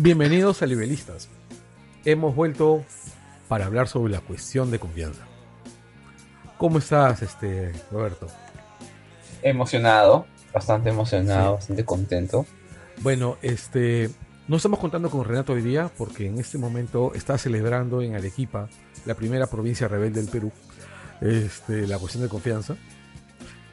Bienvenidos a Libelistas. Hemos vuelto para hablar sobre la cuestión de confianza. ¿Cómo estás, este, Roberto? Emocionado, bastante emocionado, bastante contento. Bueno, este, no estamos contando con Renato hoy día porque en este momento está celebrando en Arequipa, la primera provincia rebelde del Perú, este, la cuestión de confianza.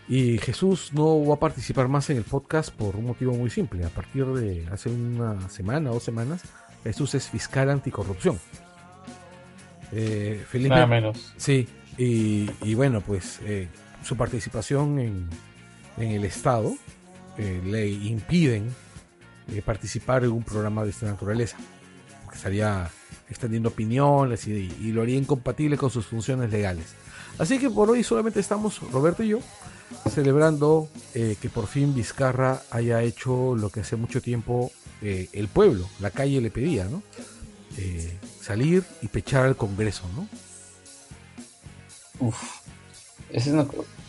Y Jesús no va a participar más en el podcast por un motivo muy simple. A partir de hace una semana o dos semanas, Jesús es fiscal anticorrupción. Eh, Nada menos. Sí, y, bueno, pues eh, su participación en, el Estado eh, le impiden eh, participar en un programa de esta naturaleza. Porque estaría extendiendo opiniones y, y lo haría incompatible con sus funciones legales. Así que por hoy solamente estamos Roberto y yo celebrando eh, que por fin Vizcarra haya hecho lo que hace mucho tiempo eh, el pueblo, la calle le pedía, ¿no? Eh, salir y pechar al Congreso, ¿no? Uf, es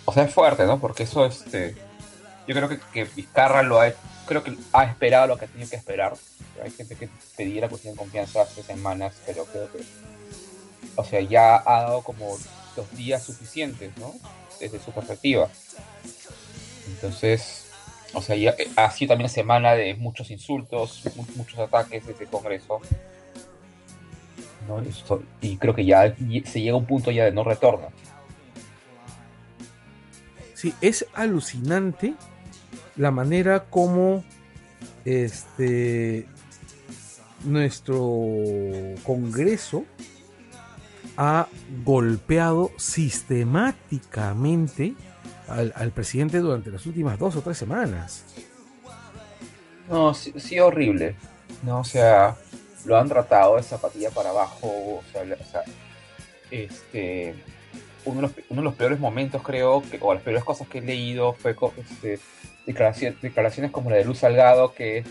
o sea, es fuerte, ¿no? Porque eso, este, yo creo que, Vizcarra lo ha, creo que ha esperado lo que tenía que esperar. Hay gente que pedía la cuestión de confianza hace semanas, pero creo que, o sea, ya ha dado como los días suficientes, ¿no? Desde su perspectiva. Entonces, o sea, ya, eh, ha sido también semana de muchos insultos, muchos ataques desde el Congreso. y creo que ya se llega a un punto ya de no retorno. Sí, es alucinante la manera como este nuestro Congreso ha golpeado sistemáticamente al, presidente durante las últimas dos o tres semanas. No, sí, horrible. No, o sea, lo han tratado de zapatilla para abajo. Este, uno de, los, uno de los peores momentos, creo, que, o las peores cosas que he leído fue este, declaraciones, declaraciones como la de Luz Salgado, que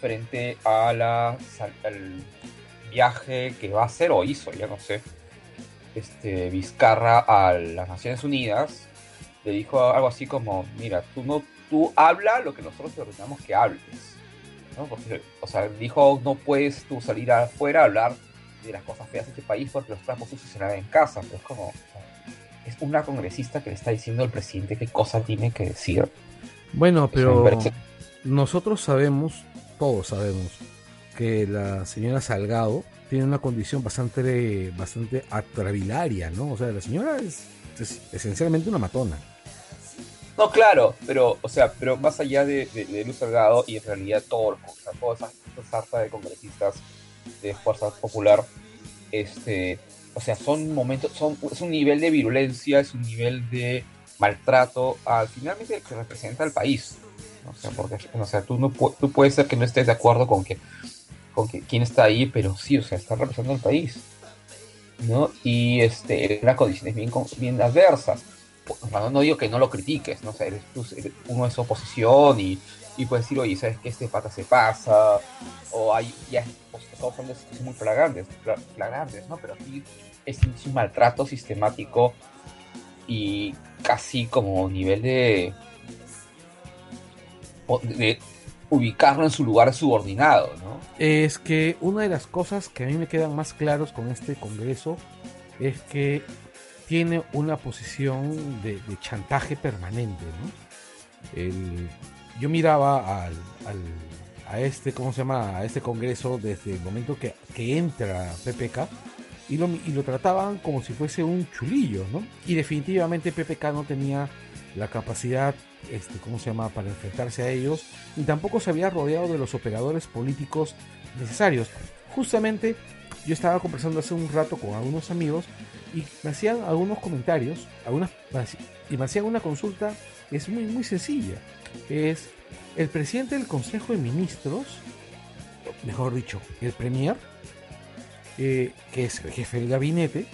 frente a la, al viaje que va a hacer o hizo, ya no sé, este, Vizcarra a las Naciones Unidas, le dijo algo así como, mira, tú no, tú habla lo que nosotros te ordenamos que hables. ¿no? o sea, dijo, no puedes tú salir afuera a hablar de las cosas feas de este país porque los trapos sucios se en casa. Pero es como, es una congresista que le está diciendo al presidente qué cosa tiene que decir. Bueno, pero nosotros sabemos, todos sabemos, que la señora Salgado tiene una condición bastante, bastante atravilaria, ¿no? O sea, la señora es, esencialmente una matona. No, claro, pero, o sea, pero más allá de, Luz Salgado y en realidad todos, o sea, toda esa, esa de congresistas de Fuerza Popular, este, o sea, son momentos, son, es un nivel de virulencia, es un nivel de maltrato al finalmente que representa al país. O sea, porque, o sea, tú, no, tú puedes ser que no estés de acuerdo con que, con quién está ahí, pero sí, o sea, está representando al país. ¿no? Y este, unas condiciones bien, bien adversas. no digo que no lo critiques, ¿no? O sea, eres, uno es oposición y, y puedes decir, oye, ¿sabes que Este pata se pasa, o hay, ya, pues, de situaciones muy flagrantes, flagrantes, ¿no? Pero aquí es un maltrato sistemático y casi como nivel de, de ubicarlo en su lugar subordinado, ¿no? Es que una de las cosas que a mí me quedan más claros con este Congreso es que tiene una posición de, chantaje permanente, ¿no? yo miraba al, a este, ¿cómo se llama? A este Congreso desde el momento que, que entra PPK y lo, y lo trataban como si fuese un chulillo, ¿no? Y definitivamente PPK no tenía la capacidad, este, ¿cómo se llama?, para enfrentarse a ellos, y tampoco se había rodeado de los operadores políticos necesarios. Justamente yo estaba conversando hace un rato con algunos amigos y me hacían algunos comentarios, algunas, y me hacían una consulta es muy, muy sencilla. Es el presidente del Consejo de Ministros, mejor dicho, el Premier, eh, que es el jefe del gabinete,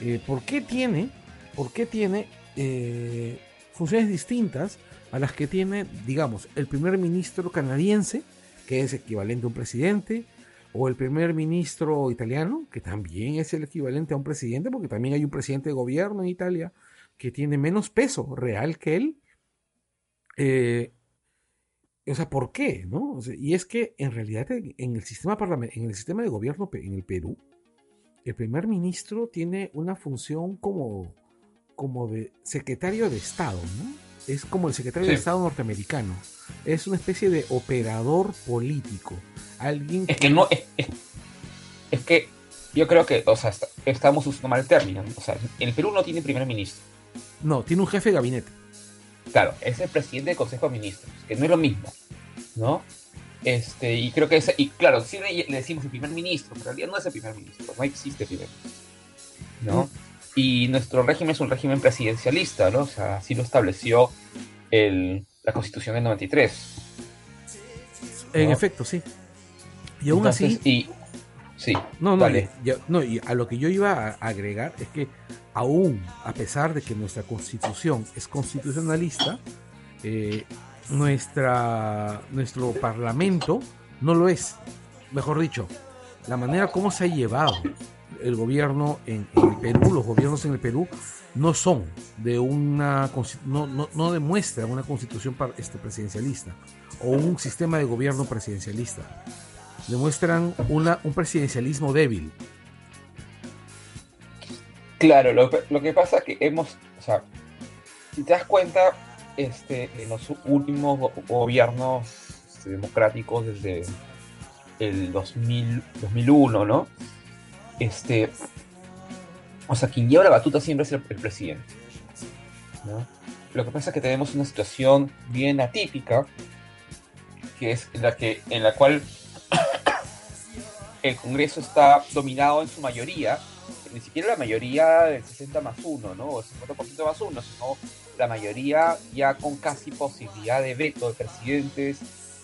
eh, ¿por qué tiene, por qué tiene eh, funciones distintas a las que tiene, digamos, el primer ministro canadiense, que es equivalente a un presidente, o el primer ministro italiano, que también es el equivalente a un presidente, porque también hay un presidente de gobierno en Italia que tiene menos peso real que él. o sea, ¿por qué? ¿no? y es que en realidad en el sistema en el sistema de gobierno en el Perú, el primer ministro tiene una función como como de secretario de Estado, ¿no? Es como el secretario de Estado norteamericano. Es una especie de operador político. Alguien es que no es, que yo creo que, o sea, estamos usando mal el término. O sea, el Perú no tiene primer ministro. No, tiene un jefe de gabinete. Claro, es el presidente del Consejo de Ministros, que no es lo mismo, ¿no? Este, y creo que es, y claro, si le decimos el primer ministro, pero en realidad no es el primer ministro, no existe primer ministro, ¿no? Mm. Y nuestro régimen es un régimen presidencialista, ¿no? O sea, así lo estableció la Constitución del 93. En efecto, sí. Y aún así. Y, sí. No, no, no, y a lo que yo iba a agregar es que, aún a pesar de que nuestra constitución es constitucionalista, eh, nuestra, nuestro parlamento no lo es. Mejor dicho, la manera como se ha llevado el gobierno en, el Perú, los gobiernos en el Perú, no son de una no, no, no demuestran una constitución este, presidencialista o un sistema de gobierno presidencialista. Demuestran una, un presidencialismo débil. Claro, lo, lo que pasa es que hemos, o sea, si te das cuenta, este, en los últimos gobiernos este, democráticos desde el 2000, 2001, ¿no? Este, o sea, quien lleva la batuta siempre es el, presidente. Lo que pasa es que tenemos una situación bien atípica, que es la, que, en la cual el Congreso está dominado en su mayoría, ni siquiera la mayoría del 60 más 1, ¿no? o el 50% más 1, sino la mayoría ya con casi posibilidad de veto de presidentes,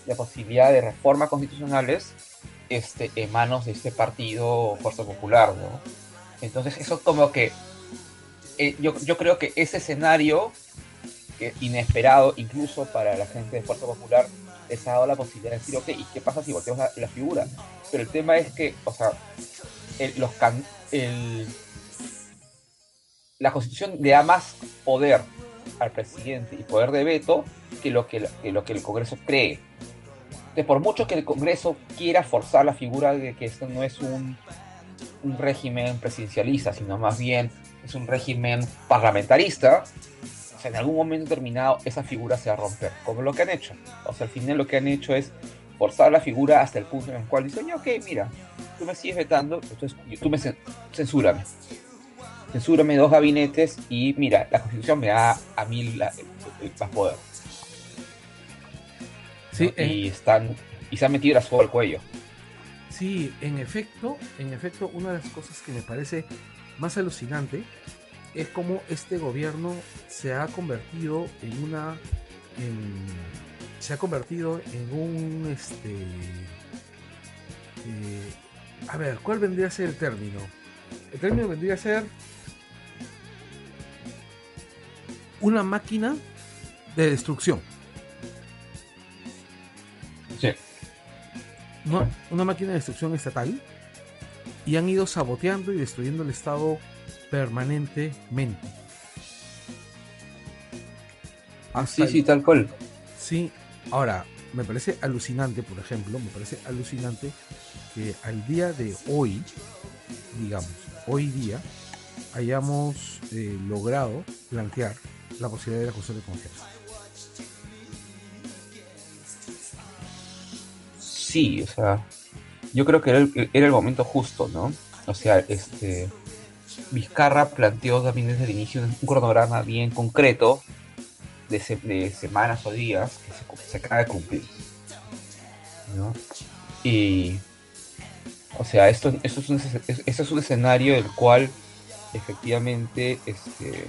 la posibilidad de reformas constitucionales, este, en manos de este partido Fuerza Popular. Entonces eso como que eh, yo, yo, creo que ese escenario, que inesperado incluso para la gente de Fuerza Popular, les ha dado la posibilidad de decir, ok, ¿y qué pasa si volteamos la, figura? Pero el tema es que, o sea, los el, la constitución le da más poder al presidente y poder de veto que lo que, lo que el Congreso cree. Por mucho que el Congreso quiera forzar la figura de que esto no es un, régimen presidencialista, sino más bien es un régimen parlamentarista, en algún momento determinado esa figura se va a romper, como lo que han hecho. O sea, al final lo que han hecho es forzar la figura hasta el punto en el cual dicen, ok, mira, tú me sigues vetando, entonces tú me censúrame. Censúrame dos gabinetes y mira, la constitución me da a mí más poder. Sí, y están y se han metido la soga al cuello. Sí, en efecto, en efecto, una de las cosas que me parece más alucinante es cómo este gobierno se ha convertido en una se ha convertido en un este eh, a ver, ¿cuál vendría a ser el término? El término vendría a ser una máquina de destrucción. Una máquina de destrucción estatal y han ido saboteando y destruyendo el Estado permanentemente. Así, sí, tal cual. Sí, ahora, me parece alucinante, por ejemplo, me parece alucinante que al día de hoy, digamos, hoy día, hayamos eh, logrado plantear la posibilidad de la cuestión de confianza. Sí, o sea, yo creo que era el, momento justo, ¿no? O sea, este Vizcarra planteó también desde el inicio un cronograma bien concreto de, semanas o días que se, acaba de cumplir. ¿no? Y, o sea, esto, es un, esto es un escenario del cual efectivamente este,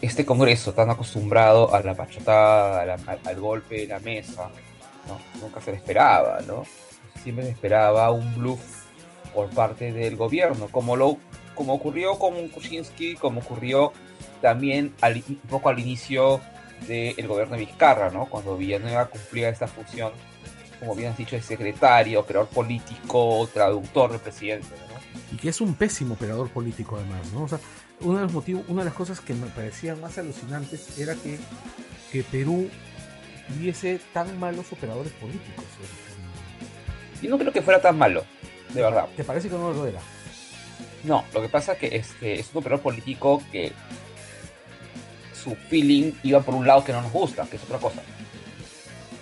este Congreso tan acostumbrado a la pachotada, al, golpe de la mesa, nunca se le esperaba, ¿no? Siempre se esperaba un bluff por parte del gobierno, como, lo, como ocurrió con Kuczynski, como ocurrió también un poco al inicio del gobierno de Vizcarra, ¿no? Cuando Villanueva cumplía esta función, como bien has dicho, de secretario, operador político, traductor del presidente, Y que es un pésimo operador político además, ¿no? O sea, uno de los motivos, una de las cosas que me parecían más alucinantes era que, que Perú tuviese tan malos operadores políticos. Y no creo que fuera tan malo, de verdad. ¿Te parece que no lo era? No, lo que pasa es que este, es un operador político que su feeling iba por un lado que no nos gusta, que es otra cosa.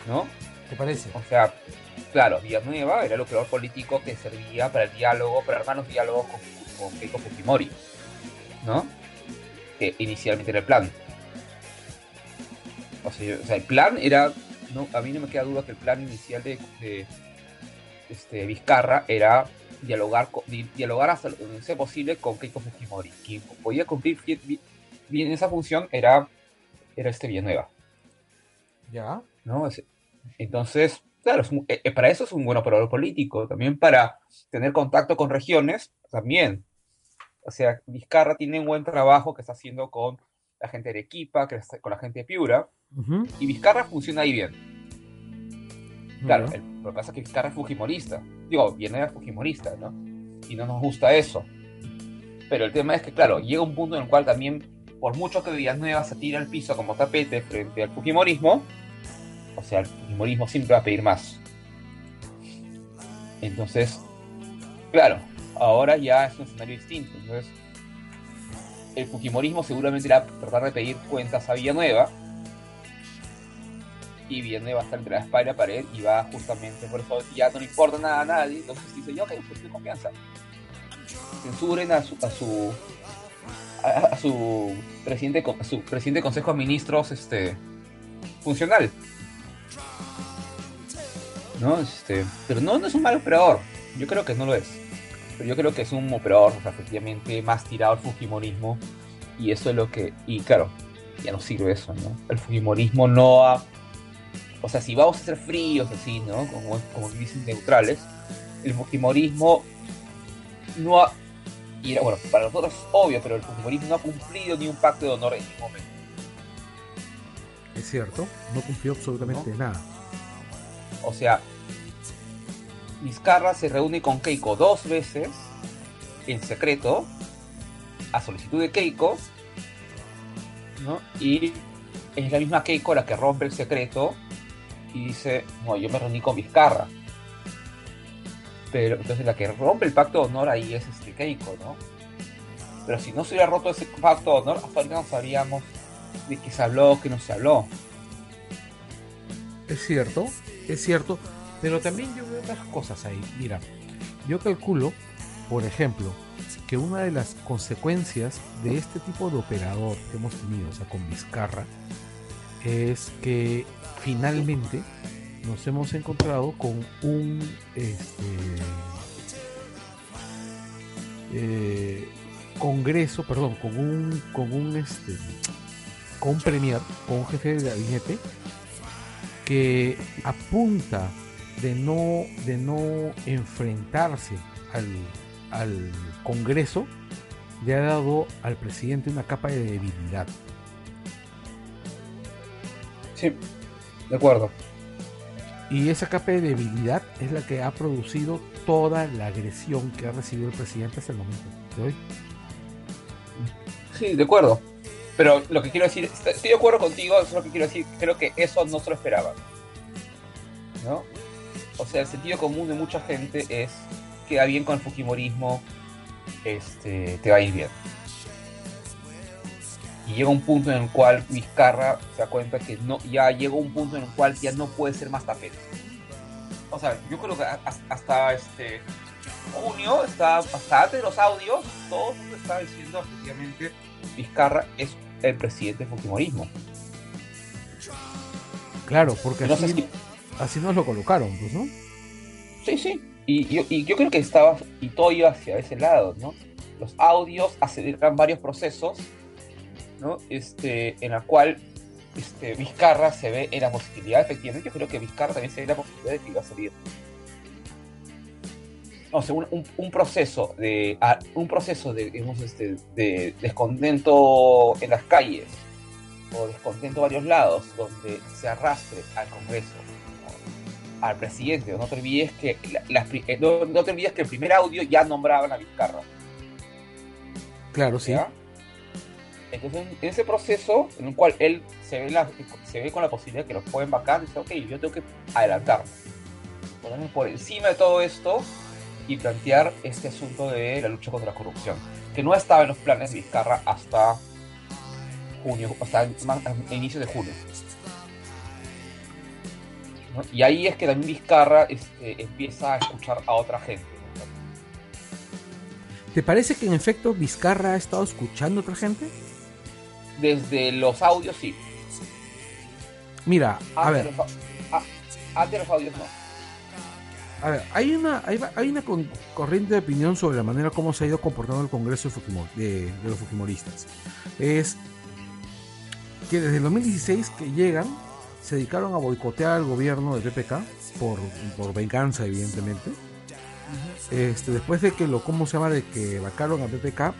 ¿No? ¿Te parece? O sea, claro, Villanueva era el operador político que servía para el diálogo, para armar los diálogos con, con Keiko Fujimori. ¿no? Que inicialmente era el plan. O sea, el plan era, no, a mí no me queda duda que el plan inicial de, este, Vizcarra era dialogar, dialogar hasta lo que sea posible con Keiko Fujimori. Quien podía cumplir bien, esa función era, era este Villanueva. ¿Ya? ¿No? Entonces, claro, eh, eh, para eso es un buen operador político. También para tener contacto con regiones, también o sea, Vizcarra tiene un buen trabajo que está haciendo con la gente de Arequipa, con la gente de Piura, y Vizcarra funciona ahí bien. Claro, lo que pasa es que Vizcarra es fujimorista, digo, viene fujimorista, ¿no? Y no nos gusta eso. Pero el tema es que, claro, llega un punto en el cual también, por mucho que Villanueva se tira al piso como tapete frente al fujimorismo, o sea, el fujimorismo siempre va a pedir más. Entonces, claro, ahora ya es un escenario distinto. Entonces, el Fujimorismo seguramente irá a tratar de pedir cuentas a Villanueva. Y Villanueva estar entre la espalda la pared y va justamente por eso ya no le importa nada a nadie. Entonces dice, yo, ok, pues confianza. Censuren a su, a su, a, su presidente, a su presidente de Consejo de Ministros este, funcional. ¿No? Este, pero no es un mal operador. Yo creo que no lo es yo creo que es un operador, efectivamente, más tirado al Fujimorismo. Y eso es lo que. Y claro, ya no sirve eso, ¿no? El Fujimorismo no ha. O sea, si vamos a ser fríos así, ¿no? Como, como dicen neutrales, el Fujimorismo no ha. Y bueno, para nosotros es obvio, pero el Fujimorismo no ha cumplido ni un pacto de honor en ningún momento. Es cierto, no cumplió absolutamente nada. O sea, Vizcarra se reúne con Keiko dos veces en secreto a solicitud de Keiko, ¿no? Y es la misma Keiko la que rompe el secreto y dice, no, yo me reuní con Vizcarra. Pero entonces la que rompe el pacto de honor ahí es este Keiko, ¿no? Pero si no se hubiera roto ese pacto de honor, hasta ahorita no sabríamos de qué se habló, qué no se habló. Es cierto, es cierto, pero también yo veo otras cosas ahí. Mira, yo calculo, por ejemplo, que una de las consecuencias de este tipo de operador que hemos tenido, o sea, con Vizcarra, es que finalmente nos hemos encontrado con un este, eh, congreso, perdón, con un con un este con un premier, con un jefe de gabinete que apunta de no de no enfrentarse al, al Congreso le ha dado al presidente una capa de debilidad. Sí, de acuerdo. Y esa capa de debilidad es la que ha producido toda la agresión que ha recibido el presidente hasta el momento de hoy. Sí, de acuerdo. Pero lo que quiero decir, estoy de acuerdo contigo, eso es lo que quiero decir, creo que eso no se lo esperaba. ¿No? O sea, el sentido común de mucha gente es queda bien con el Fujimorismo, este, te va a ir bien. Y llega un punto en el cual Vizcarra se da cuenta que no, ya llegó un punto en el cual ya no puede ser más tapete. O sea, yo creo que hasta este junio, hasta, hasta antes de los audios, todo el mundo estaba diciendo efectivamente Vizcarra es el presidente del Fujimorismo. Claro, porque así, así nos lo colocaron, pues, ¿no? Sí, sí. Y, yo creo que estaba, y todo iba hacia ese lado, ¿no? Los audios aceleran varios procesos, ¿no? Este, en la cual este, Vizcarra se ve en la posibilidad, efectivamente, yo creo que Vizcarra también se ve en la posibilidad de que iba a salir. No, o sea, un, un, proceso de un proceso de, digamos, este, de descontento en las calles o descontento a varios lados donde se arrastre al Congreso al presidente. No te olvides que eh, no, te olvides que el primer audio ya nombraban a Vizcarra. Claro, sí. Entonces, en ese proceso en el cual él se ve, se ve con la posibilidad de que los pueden vacar, dice, ok, yo tengo que adelantarme. Ponerme por encima de todo esto y plantear este asunto de la lucha contra la corrupción, que no estaba en los planes de Vizcarra hasta junio, hasta inicio de junio. Y ahí es que también Vizcarra este, empieza a escuchar a otra gente. ¿Te parece que en efecto Vizcarra ha estado escuchando a otra gente? Desde los audios sí. Mira, a ver. antes de los audios no. A ver, hay una, hay, una corriente de opinión sobre la manera como se ha ido comportando el Congreso de, de los Fujimoristas. Es que desde el 2016 que llegan se dedicaron a boicotear al gobierno de PPK por, por venganza, evidentemente. Este, después de que lo, ¿cómo se llama? De que vacaron a PPK,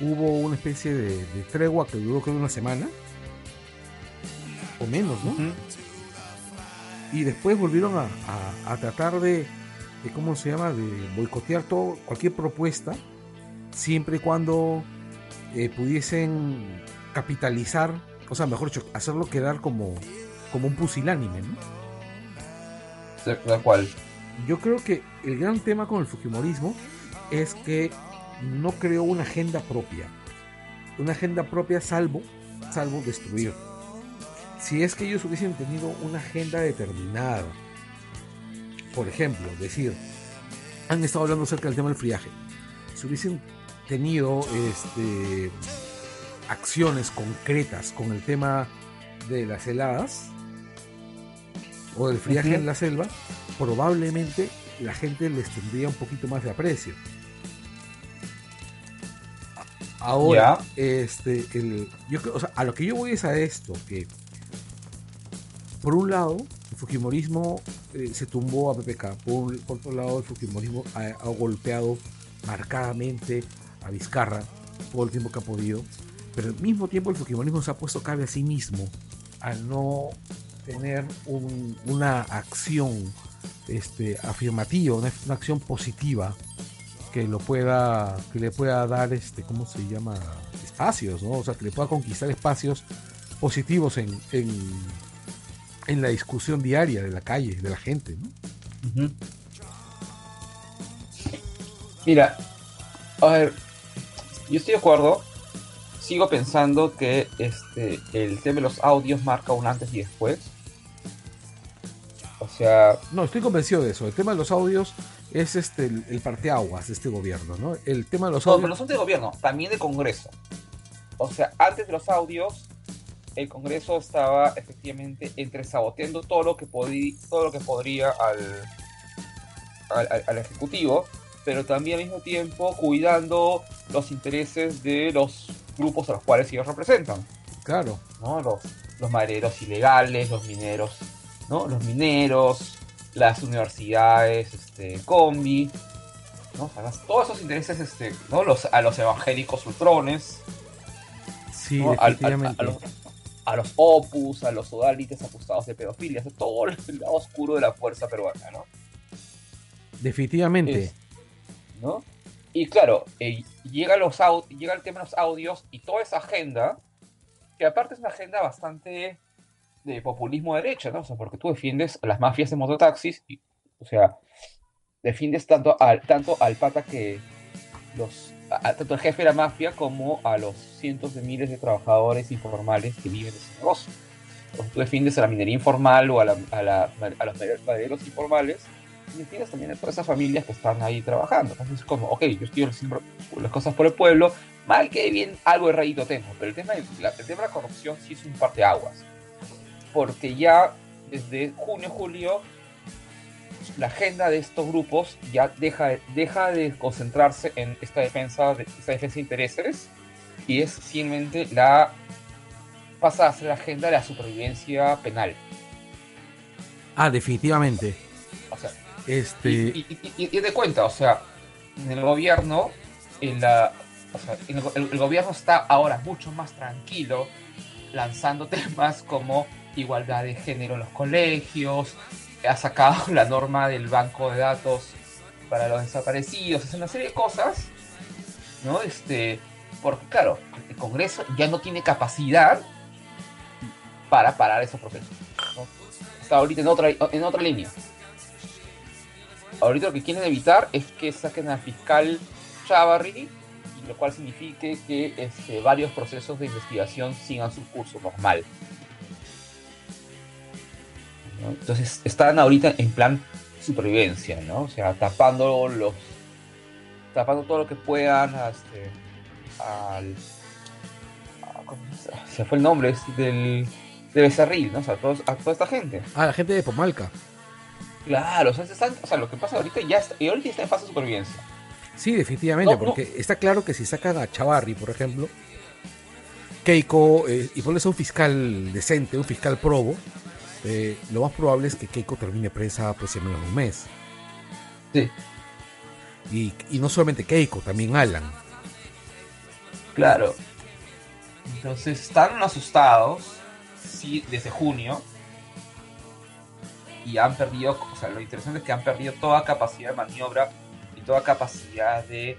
hubo una especie de, tregua que duró creo una semana. O menos, ¿no? Y después volvieron a, tratar de, de, ¿cómo se llama? De boicotear todo, cualquier propuesta, siempre y cuando eh, pudiesen capitalizar, o sea, mejor dicho, hacerlo quedar como como un pusilánime, ¿no? La cual. Yo creo que el gran tema con el Fujimorismo es que no creó una agenda propia. Una agenda propia salvo, salvo destruir. Si es que ellos hubiesen tenido una agenda determinada, por ejemplo, decir, han estado hablando acerca del tema del friaje. Si hubiesen tenido este, acciones concretas con el tema de las heladas, o del friaje en la selva, probablemente la gente les tendría un poquito más de aprecio. Ahora, este, el, yo, o sea, a lo que yo voy es a esto, que por un lado, el Fujimorismo eh, se tumbó a PPK, por, otro lado, el Fujimorismo ha, ha, golpeado marcadamente a Vizcarra todo el tiempo que ha podido, pero al mismo tiempo el Fujimorismo se ha puesto cabe a sí mismo al no tener una acción este, afirmativa, una, acción positiva que lo pueda, que le pueda dar este, ¿cómo se llama? espacios, ¿no? O sea, que le pueda conquistar espacios positivos en, en, la discusión diaria de la calle, de la gente. Mira, a ver, yo estoy de acuerdo. Sigo pensando que este el tema de los audios marca un antes y después. O sea. No, estoy convencido de eso. El tema de los audios es este el, parteaguas de este gobierno, ¿no? El tema de los audios. No, no son de gobierno, también de Congreso. O sea, antes de los audios, el Congreso estaba efectivamente entre saboteando todo lo que podía, todo lo que podría al, al, Ejecutivo, pero también al mismo tiempo cuidando los intereses de los grupos a los cuales ellos representan. Claro. ¿no? Los, los madereros ilegales, los mineros, ¿no? Los mineros, las universidades, este, combi, ¿no? todos esos intereses, este, ¿no? Los, a los evangélicos ultrones, Sí, definitivamente. A, los, opus, a los odalites acusados de pedofilia, todo el lado oscuro de la fuerza peruana, ¿no? Definitivamente. ¿No? Y claro, eh, llega, los llega el tema de los audios y toda esa agenda, que aparte es una agenda bastante de populismo de derecha, ¿no? O sea, porque tú defiendes a las mafias de mototaxis, y, o sea, defiendes tanto al, tanto al pata que los tanto al jefe de la mafia como a los cientos de miles de trabajadores informales que viven de ese negocio. tú defiendes a la minería informal o a, a, los madereros informales, y defiendes también a todas esas familias que están ahí trabajando. Entonces es como, ok, yo estoy haciendo las cosas por el pueblo, mal que bien algo de rayito tengo, pero el tema, de la, corrupción sí es un parteaguas. Porque ya desde junio, julio, la agenda de estos grupos ya deja, deja de concentrarse en esta defensa, de, esta defensa de intereses y es simplemente la pasa a ser la agenda de la supervivencia penal. Ah, definitivamente. O sea, este... y, y, de cuenta, o sea, en el gobierno, en la, o sea, el gobierno está ahora mucho más tranquilo lanzando temas como igualdad de género en los colegios, ha sacado la norma del banco de datos para los desaparecidos, es una serie de cosas, ¿no? Este, porque claro, el Congreso ya no tiene capacidad para parar esos procesos. Está ahorita en otra, en otra línea. Ahorita lo que quieren evitar es que saquen al fiscal Chavarri, lo cual signifique que este, varios procesos de investigación sigan su curso normal. Entonces están ahorita en plan supervivencia, ¿no? O sea, tapando los. tapando todo lo que puedan este, al. se fue el nombre, es del. de Becerril, ¿no? O sea, a, todos, a toda esta gente. Ah, la gente de Pomalca. Claro, o sea, están, o sea, lo que pasa ahorita ya está, y ahorita está en fase de supervivencia. Sí, definitivamente, porque está claro que si sacan a Chavarri, por ejemplo, Keiko, eh, y pones a un fiscal decente, un fiscal probo, eh, lo más probable es que Keiko termine presa pues en menos de un mes. Sí. Y, no solamente Keiko, también Alan. Claro. Entonces están asustados sí, desde junio y han perdido, o sea, lo interesante es que han perdido toda capacidad de maniobra y toda capacidad de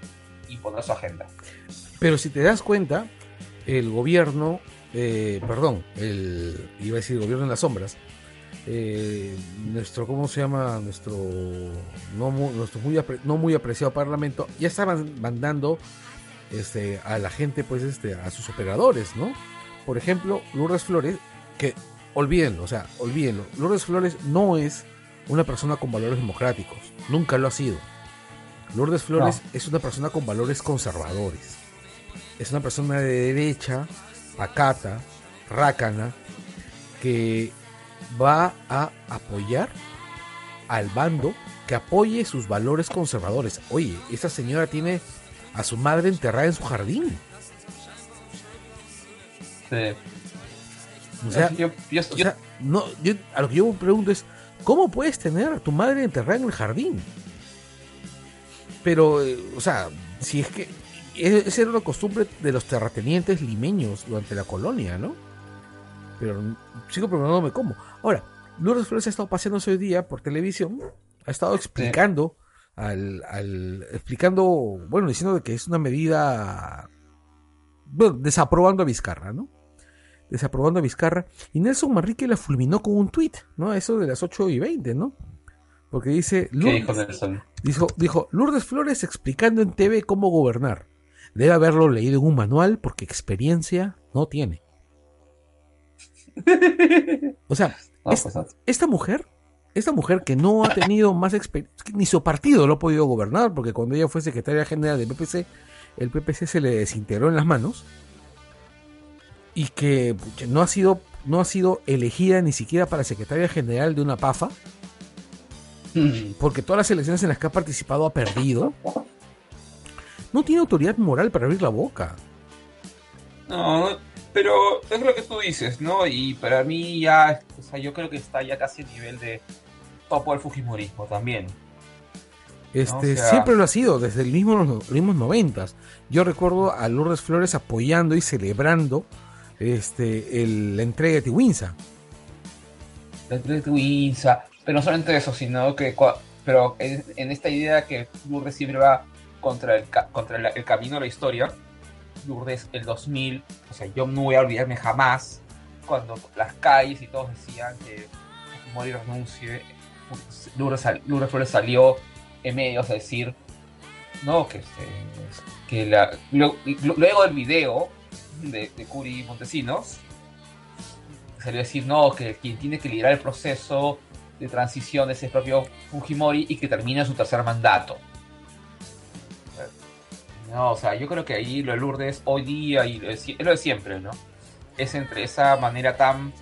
imponer su agenda. Pero si te das cuenta, el gobierno, eh, perdón, el, iba a decir el gobierno en las sombras, eh, nuestro, ¿cómo se llama? Nuestro no, nuestro muy, no muy apreciado parlamento, ya estaban mandando este, a la gente, pues, este, a sus operadores, ¿no? Por ejemplo, Lourdes Flores, que olvídenlo, o sea, olvídenlo, Lourdes Flores no es una persona con valores democráticos, nunca lo ha sido. Lourdes Flores es una persona con valores conservadores, es una persona de derecha, pacata, rácana, que va a apoyar al bando que apoye sus valores conservadores. Oye, esa señora tiene a su madre enterrada en su jardín. Sí. O sea, no, a lo que yo me pregunto es, ¿cómo puedes tener a tu madre enterrada en el jardín? Pero, eh, o sea, si es que e, esa era una costumbre de los terratenientes limeños durante la colonia, ¿no? Pero sigo preguntándome cómo. Ahora, Lourdes Flores ha estado paseándose hoy día por televisión, ha estado explicando al, explicando, bueno, diciendo que es una medida, bueno, desaprobando a Vizcarra, ¿no? Desaprobando a Vizcarra. Y Nelson Manrique la fulminó con un tuit, ¿no? Eso de las 8 y 20, ¿no? Porque dice... Lourdes, dijo, dijo, Lourdes Flores explicando en TV cómo gobernar. Debe haberlo leído en un manual porque experiencia no tiene. O sea, pues esta mujer esta mujer que no ha tenido más experiencia, ni su partido lo ha podido gobernar, porque cuando ella fue secretaria general del PPC, el PPC se le desintegró en las manos, y que no ha sido, no ha sido elegida ni siquiera para secretaria general de una PAFA, mm. porque todas las elecciones en las que ha participado ha perdido, no tiene autoridad moral para abrir la boca. No, pero es lo que tú dices, ¿no? Y para mí ya, o sea, yo creo que está ya casi a nivel de topo del Fujimorismo también. Este, Siempre lo ha sido, desde el mismo, los mismos noventas. Yo recuerdo a Lourdes Flores apoyando y celebrando este, la entrega de Tiwinsa. La entrega de Tiwinsa, pero no solamente eso, sino que pero en, esta idea que Lourdes siempre va contra el, contra el, camino de la historia, Lourdes el 2000, o sea, yo no voy a olvidarme jamás cuando las calles y todos decían que Fujimori renuncie Lourdes, Flores salió en medios a decir, no, que, este, que la, luego del video de, de Curi Montesinos, salió a decir, no, que quien tiene que liderar el proceso de transición es el propio Fujimori y que termina su tercer mandato. No, o sea, yo creo que ahí lo de Lourdes hoy día y es lo de siempre, ¿no? Es entre esa manera tan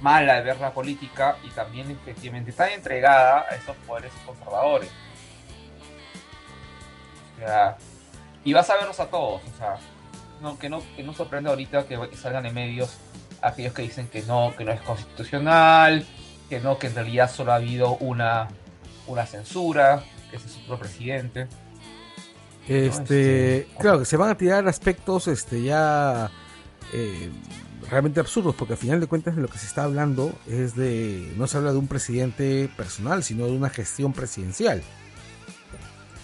mala de ver la política y también efectivamente está entregada a esos poderes conservadores. O sea, y vas a verlos a todos, o sea, no, que, no, que no sorprende ahorita que salgan en medios aquellos que dicen que no, que no es constitucional, que no, que en realidad solo ha habido una, una censura, que ese es otro presidente. Este, este, claro, que se van a tirar aspectos este ya eh, realmente absurdos, porque al final de cuentas de lo que se está hablando es de, no se habla de un presidente personal, sino de una gestión presidencial.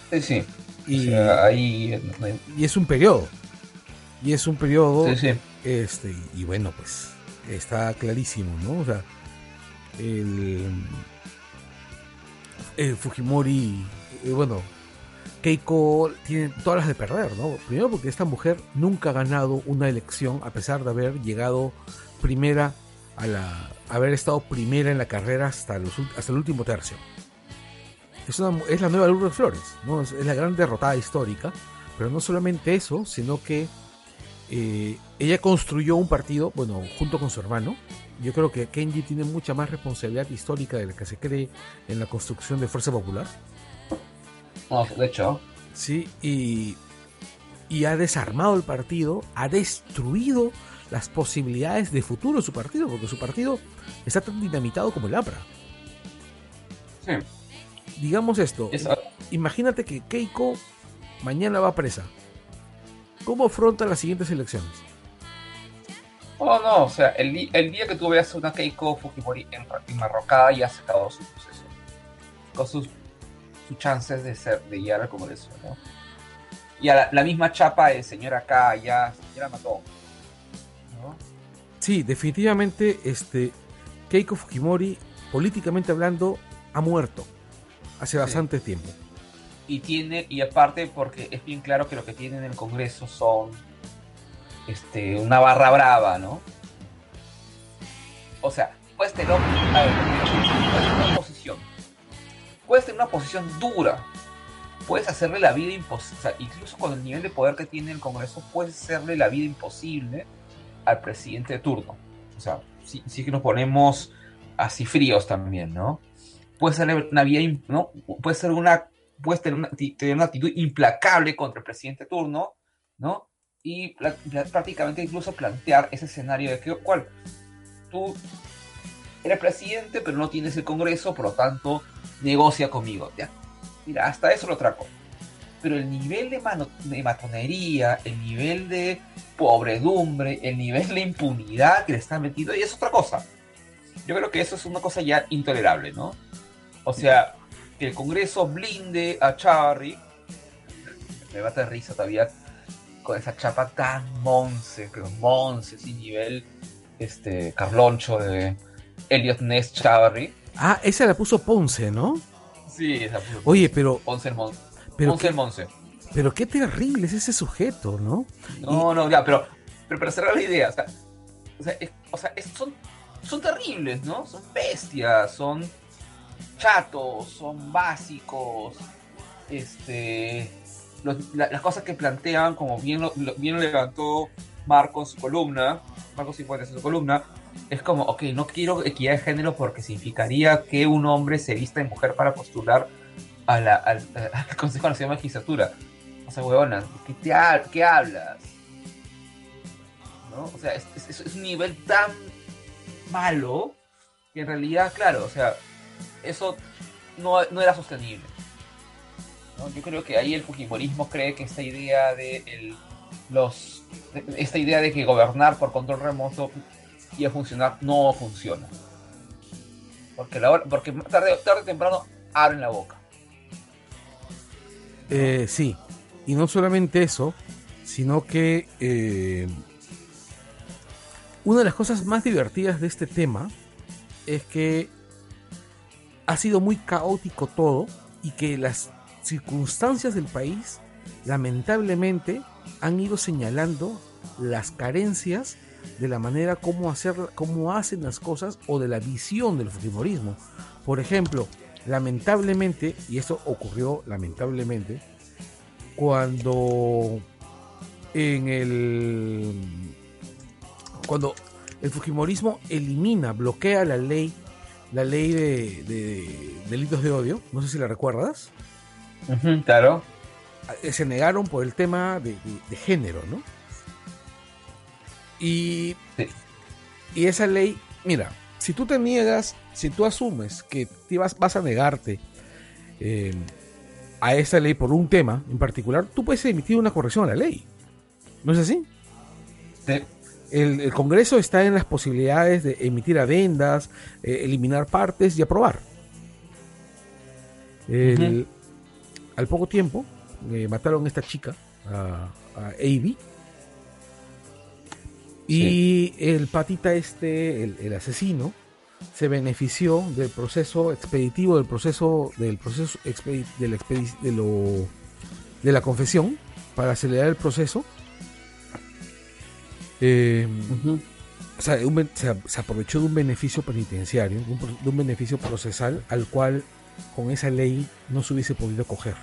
Sí, sí. Y, ahí... y es un periodo. Y es un periodo. Sí, sí. Este, y bueno, pues está clarísimo, ¿no? O sea, el, el Fujimori, eh, bueno, Keiko tiene todas las de perder, ¿no? Primero porque esta mujer nunca ha ganado una elección a pesar de haber llegado primera a la haber estado primera en la carrera hasta el último tercio. Es, es la nueva Lourdes Flores, ¿no? Es, la gran derrotada histórica, pero no solamente eso, sino que eh, ella construyó un partido, bueno, junto con su hermano. Yo creo que Kenji tiene mucha más responsabilidad histórica de la que se cree en la construcción de Fuerza Popular de hecho. Sí, y, y ha desarmado el partido, ha destruido las posibilidades de futuro de su partido, porque su partido está tan dinamitado como el APRA. Sí. Digamos esto, imagínate que Keiko mañana va presa. ¿Cómo afronta las siguientes elecciones? Oh, no, o sea, el, día que tú veas una Keiko Fujimori enmarrocada ya se acabó su proceso. Con sus sus chances de ser de llegar al Congreso, ¿no? Y a la, misma chapa de señora acá ya, mató. ¿no? Sí, definitivamente este Keiko Fujimori, políticamente hablando, ha muerto hace bastante tiempo. Y tiene, y aparte porque es bien claro que lo que tiene en el Congreso son este, una barra brava, ¿no? O sea, pues una posición puedes tener una posición dura, puedes hacerle la vida imposible, o sea, incluso con el nivel de poder que tiene el Congreso, puedes hacerle la vida imposible al presidente de turno. O sea, sí, que nos ponemos así fríos también, ¿no? Puedes hacerle una vida, ¿no? Puede ser una, puedes tener una, actitud implacable contra el presidente de turno, ¿no? Y prácticamente incluso plantear ese escenario de que, ¿cuál? Tú eres presidente, pero no tienes el Congreso, por lo tanto, negocia conmigo. ¿ya? Mira, hasta eso lo traco. Pero el nivel de, de matonería, el nivel de pobredumbre, el nivel de impunidad que le están metiendo, y es otra cosa. Yo creo que eso es una cosa ya intolerable, ¿no? O sea, que el Congreso blinde a Chavarri. Me va a dar risa todavía con esa chapa tan monce, pero monce, sin nivel este Carloncho de Elliot Ness Chavarri. Ah, esa la puso Ponce, ¿no? Sí, esa puso Oye, pero. Ponce el Monce. Pero Ponce qué, el Monce. pero qué terrible es ese sujeto, ¿no? No, no, ya, pero, pero para cerrar la idea, o sea, o sea, es- o sea, es- son, son terribles, ¿no? Son bestias, son chatos, son básicos, este, los- la- las cosas que plantean, como bien lo, bien lo levantó Marco en su columna, Marco Cifuentes en su columna, es como, ok, no quiero equidad de género porque significaría que un hombre se vista de mujer para postular a la- al, al Consejo Nacional de Magistratura. O sea, huevona, ¿qué, te qué hablas? ¿No? O sea, es, es- un nivel tan malo que en realidad, claro, o sea, eso no, no era sostenible. Yo creo que ahí el Fujimorismo cree que esta idea de el- los esta idea de que gobernar por control remoto iba a funcionar no funciona. Porque, la hora- porque tarde, tarde o temprano abren la boca. Eh, sí, y no solamente eso, sino que eh, una de las cosas más divertidas de este tema es que ha sido muy caótico todo y que las circunstancias del país lamentablemente han ido señalando las carencias de la manera como hacer hacen las cosas o de la visión del fujimorismo. Por ejemplo, lamentablemente, y esto ocurrió lamentablemente, cuando en el cuando el Fujimorismo elimina, bloquea la ley, la ley de, de delitos de odio, no sé si la recuerdas, claro. eh, se negaron por el tema de género, ¿no? Y, Sí. y esa ley, mira, si tú te niegas, si tú asumes que te vas, vas a negarte eh, a esa ley por un tema en particular, tú puedes emitir una corrección a la ley. ¿No es así? Sí. El, el Congreso está en las posibilidades de emitir adendas, eh, eliminar partes y aprobar. El- Al poco tiempo eh, mataron a esta chica, a, a Avi. Y el patita este, el, el asesino, se benefició del proceso expeditivo, del proceso, del proceso expedi- de, la expedi- de lo- de la confesión para acelerar el proceso. Eh, o sea, un se, se aprovechó de un beneficio penitenciario, de un, de un beneficio procesal al cual con esa ley no se hubiese podido coger.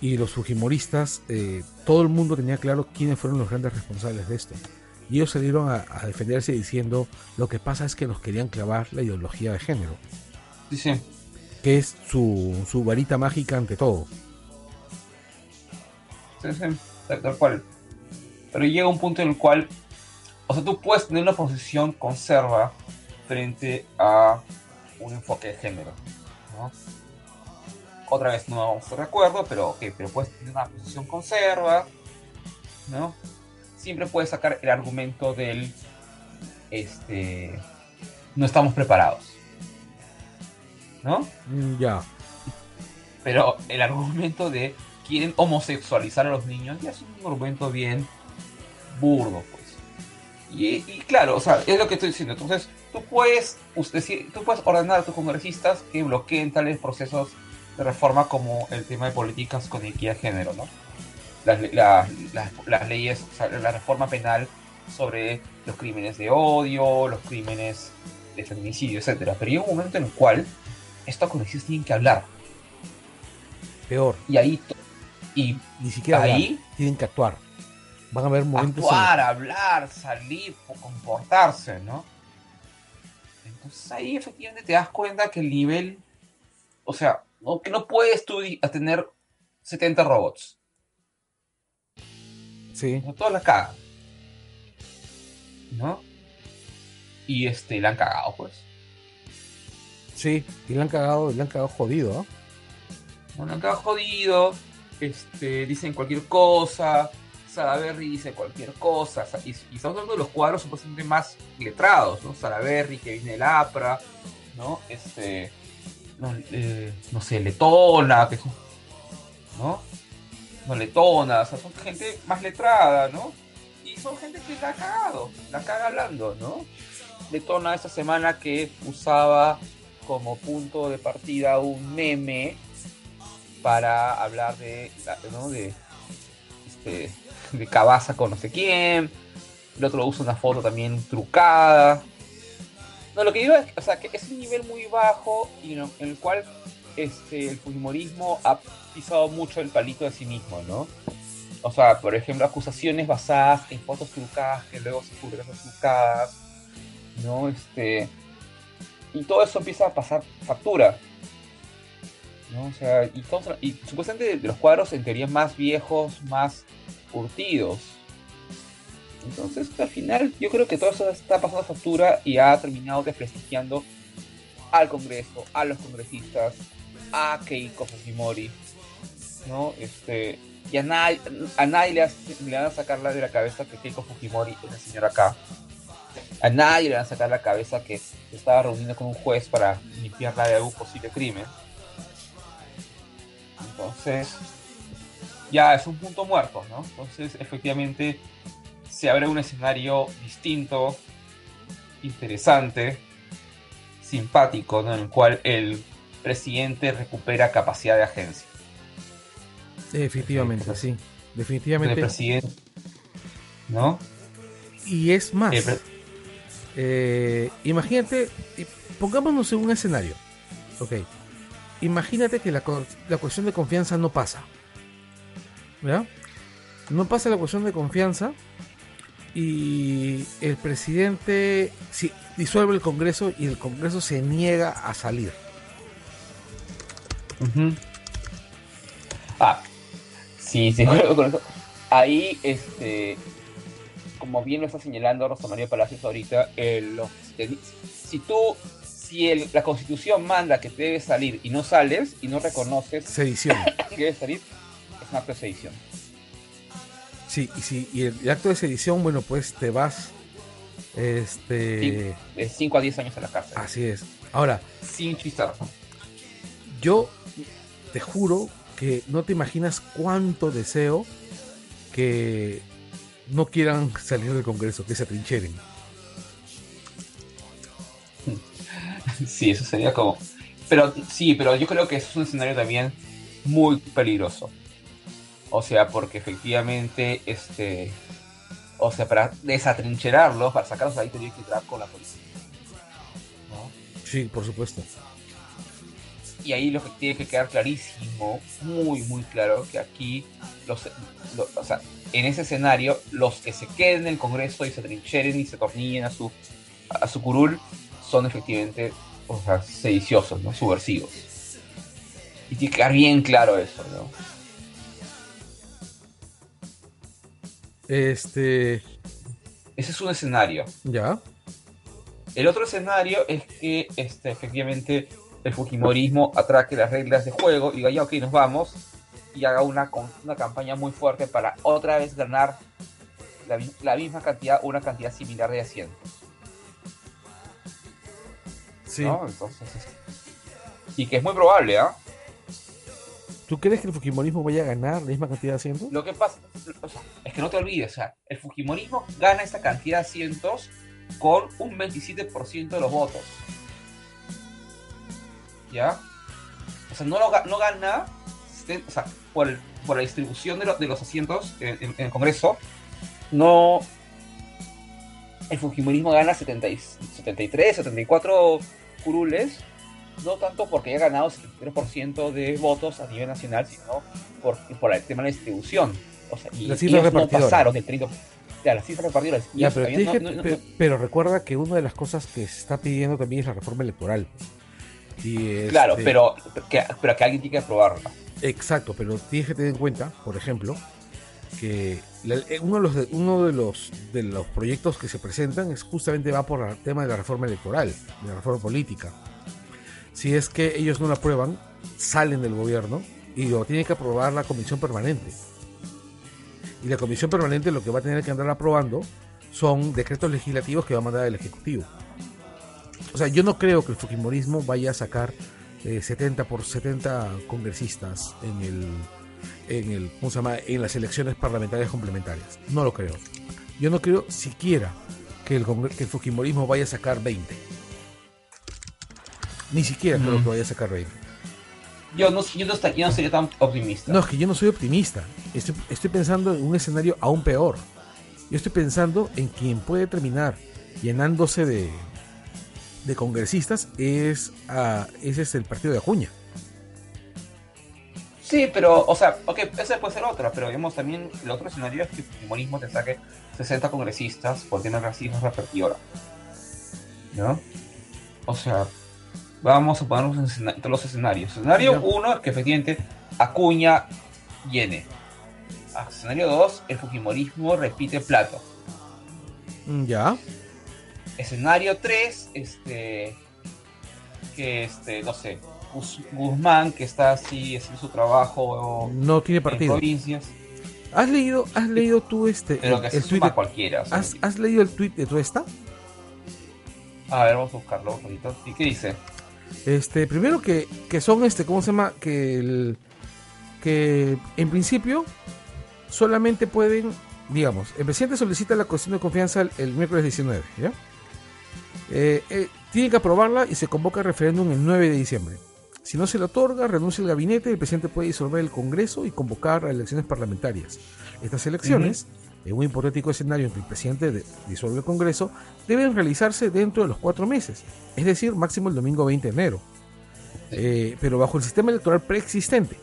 Y los fujimoristas, eh, todo el mundo tenía claro quiénes fueron los grandes responsables de esto. Y ellos salieron a, a defenderse diciendo, lo que pasa es que nos querían clavar la ideología de género, Sí, sí. que es su, su varita mágica ante todo. Sí, sí, tal, tal cual. Pero llega un punto en el cual, o sea, tú puedes tener una posición conserva frente a un enfoque de género, ¿no? Otra vez no vamos a acuerdo, pero pero puedes tener una posición conserva, ¿no? Siempre puedes sacar el argumento del, este, no estamos preparados, ¿no? Mm, Ya. Pero el argumento de quieren homosexualizar a los niños ya es un argumento bien burdo, pues. Y, y claro, o sea, es lo que estoy diciendo. Entonces, tú puedes, us- decir, tú puedes ordenar a tus congresistas que bloqueen tales procesos reforma como el tema de políticas con equidad de género, ¿no? Las, le- la- las- las leyes, o sea, la reforma penal sobre los crímenes de odio, los crímenes de feminicidio, etcétera. Pero llega un momento en el cual estos congresistas tienen que hablar. Peor, Y ahí, y ni siquiera ahí hablar, tienen que actuar. Van a haber momentos en- actuar, hablar, salir, comportarse, ¿no? Entonces ahí efectivamente te das cuenta que el nivel, o sea, no, que no puedes tú tener 70 robots, Sí. no todos la cagan, ¿no? Y este, la han cagado, pues. Sí, y le han cagado, le han cagado jodido, ¿ah? No la han cagado jodido, este, dicen cualquier cosa, Salaberry dice cualquier cosa, sa- y, y estamos hablando de los cuadros supuestamente más letrados, ¿no? Salaberry, que viene del APRA, ¿no? Este, no, eh, no sé, letona, que ¿no? No letona, o sea, son gente más letrada, ¿no? Y son gente que la ha cagado, la caga hablando, ¿no? Letona esta semana que usaba como punto de partida un meme para hablar de, ¿no? de, este, de Cabaza con no sé quién. El otro usa una foto también trucada. No, lo que digo es, o sea, que es un nivel muy bajo y en el cual este, el fujimorismo ha pisado mucho el palito de sí mismo, ¿no? O sea, por ejemplo, acusaciones basadas en fotos trucadas que luego se publican trucadas, ¿no? Este, y todo eso empieza a pasar factura. ¿no? O sea, y, y supuestamente de los cuadros en teoría más viejos, más curtidos. Entonces, al final, yo creo que todo eso está pasando factura y ha terminado desprestigiando al Congreso, a los congresistas, a Keiko Fujimori, ¿no? Este, y a nadie, a nadie le, van a sacar de la cabeza que Keiko Fujimori es la señora acá. A nadie le van a sacar la cabeza que se estaba reuniendo con un juez para limpiarla de algún posible crimen. Entonces, ya es un punto muerto, ¿no? Entonces, efectivamente, se abre un escenario distinto, interesante, simpático, en el cual el presidente recupera capacidad de agencia. Efectivamente, sí. Definitivamente. El presidente. ¿No? Y es más. Eh, imagínate, pongámonos en un escenario. Ok. Imagínate que la, la cuestión de confianza no pasa. ¿Ya? No pasa la cuestión de confianza y el presidente si, disuelve el Congreso y el Congreso se niega a salir. Ah, sí, sí, con eso. Ahí, este, como bien lo está señalando Rosa María Palacios ahorita, si tú, si la Constitución manda que te debes salir y no sales y no reconoces sedición. que debes salir, es una sedición. Sí, y, si, y el, acto de sedición, bueno, pues te vas este de 5 a 10 años a la cárcel. Así es. Ahora, sin chistar. Yo te juro que no te imaginas cuánto deseo que no quieran salir del Congreso, que se atrincheren. Sí, eso sería como. Pero sí, pero yo creo que es un escenario también muy peligroso. O sea, porque efectivamente, este, o sea, para desatrincherarlos, para sacarlos ahí, tenía que entrar con la policía. ¿no? Sí, por supuesto. Y ahí lo que tiene que quedar clarísimo, muy, muy claro, que aquí, los, o sea, en ese escenario, los que se queden en el Congreso y se atrincheren y se tornillen a su, a su curul, son efectivamente, o sea, sediciosos, ¿no? Subversivos. Y tiene que quedar bien claro eso, ¿no? Este. Ese es un escenario. Ya. El otro escenario es que este, efectivamente el Fujimorismo atraque las reglas de juego y diga, ya, ok, nos vamos, y haga una, una campaña muy fuerte para otra vez ganar la, misma cantidad, una cantidad similar de asientos. Sí. Entonces, y que es muy probable, ¿ah? ¿Tú crees que el Fujimorismo vaya a ganar la misma cantidad de asientos? Lo que pasa es que no te olvides, o sea, el Fujimorismo gana esta cantidad de asientos con un 27% de los votos. ¿Ya? O sea, no, lo, no gana o sea, por, por la distribución de, de los asientos en, el Congreso, no. El Fujimorismo gana 70, 73, 74 curules no tanto porque haya ganado 73% de votos a nivel nacional, sino por, por el tema de la distribución. O sea, y, las no pasaron del 30%. Ya, las cifras repartidoras. pero, recuerda que una de las cosas que se está pidiendo también es la reforma electoral. Y claro, este pero que, pero que alguien tiene que aprobarla. Exacto, pero tienes que tener en cuenta, por ejemplo, que eh, uno, de los, uno de los de los proyectos que se presentan es justamente va por el tema de la reforma electoral, de la reforma política. Si es que ellos no la aprueban, salen del gobierno y lo tiene que aprobar la comisión permanente. Y la comisión permanente lo que va a tener que andar aprobando son decretos legislativos que va a mandar el Ejecutivo. O sea, yo no creo que el Fujimorismo vaya a sacar 70 por 70 congresistas en el, en el, ¿cómo se llama? En las elecciones parlamentarias complementarias. No lo creo. Yo no creo siquiera que el, que el Fujimorismo vaya a sacar 20. Ni siquiera creo que vaya a sacar 20. Yo no, yo, no yo no sería tan optimista. No, es que yo no soy optimista. Estoy, estoy pensando en un escenario aún peor. Yo estoy pensando en quien puede terminar llenándose de, de congresistas es, uh, ese es el partido de Acuña. Sí, pero, o sea, ok, ese puede ser otra, pero digamos también el otro escenario es que el fujimorismo te saque 60 congresistas por tener racismo repetidora. ¿No? O sea, vamos a ponernos en todos los escenarios. Escenario 1 es que efectivamente Acuña llene. Escenario 2, el fujimorismo repite plato. Ya. Escenario 3, este. Que este, no sé. Guzmán, que está así haciendo su trabajo. No tiene partido. En provincias. ¿Has leído, has leído tú este. Pero que el, se de, cualquiera. ¿has, ¿has, leído el tweet de esta? A ver, vamos a buscarlo un ¿Y qué dice? Este, primero que, que son este, ¿cómo se llama? Que que en principio solamente pueden, digamos, el presidente solicita la cuestión de confianza el, miércoles 19, ¿ya? Eh, eh, tiene que aprobarla y se convoca el referéndum el 9 de diciembre. Si no se le otorga, renuncia el gabinete, el presidente puede disolver el Congreso y convocar a elecciones parlamentarias. Estas elecciones, en un hipotético escenario en que el presidente disuelve el Congreso, deben realizarse dentro de los cuatro meses, es decir, máximo el domingo 20 de enero. Eh, pero bajo el sistema electoral preexistente.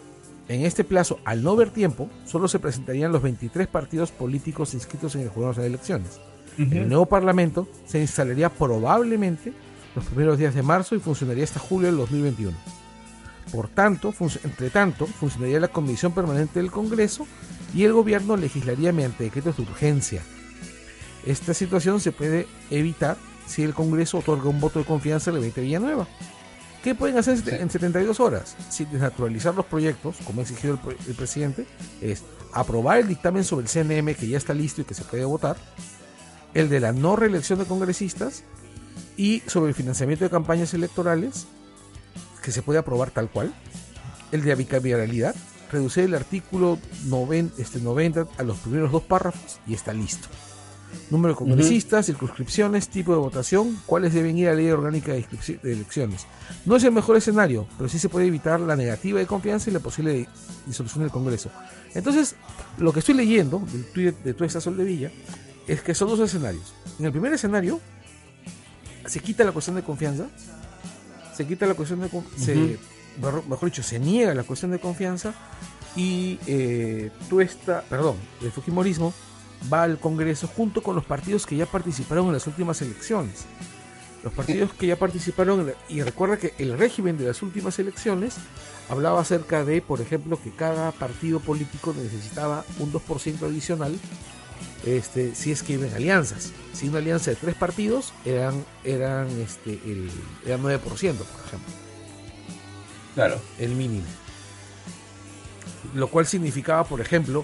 En este plazo, al no ver tiempo, solo se presentarían los 23 partidos políticos inscritos en el jurado de elecciones. El nuevo Parlamento se instalaría probablemente los primeros días de marzo y funcionaría hasta julio del 2021. Por tanto, entre tanto, funcionaría la Comisión Permanente del Congreso y el gobierno legislaría mediante decretos de urgencia. Esta situación se puede evitar si el Congreso otorga un voto de confianza a la Villanueva. ¿Qué pueden hacer en 72 horas? Sin desnaturalizar los proyectos, como ha exigido el, el presidente, es aprobar el dictamen sobre el CNM que ya está listo y que se puede votar, el de la no reelección de congresistas y sobre el financiamiento de campañas electorales, que se puede aprobar tal cual, el de la bicameralidad, reducir el artículo 90, este 90 a los primeros dos párrafos y está listo. Número de congresistas, circunscripciones, tipo de votación, cuáles deben ir a la ley orgánica de, elecciones. No es el mejor escenario, pero sí se puede evitar la negativa de confianza y la posible disolución del Congreso. Entonces, lo que estoy leyendo del tweet de esta Sol de Villa es que son dos escenarios. En el primer escenario, se quita la cuestión de confianza, se quita la cuestión de se, mejor dicho, se niega la cuestión de confianza y eh, tú está, perdón, el Fujimorismo va al Congreso junto con los partidos que ya participaron en las últimas elecciones. Los partidos que ya participaron, y recuerda que el régimen de las últimas elecciones hablaba acerca de, por ejemplo, que cada partido político necesitaba un 2% adicional este, si es que iban alianzas. Si una alianza de tres partidos eran, eran, este, el, eran 9%, por ejemplo. Claro. El mínimo. Lo cual significaba, por ejemplo,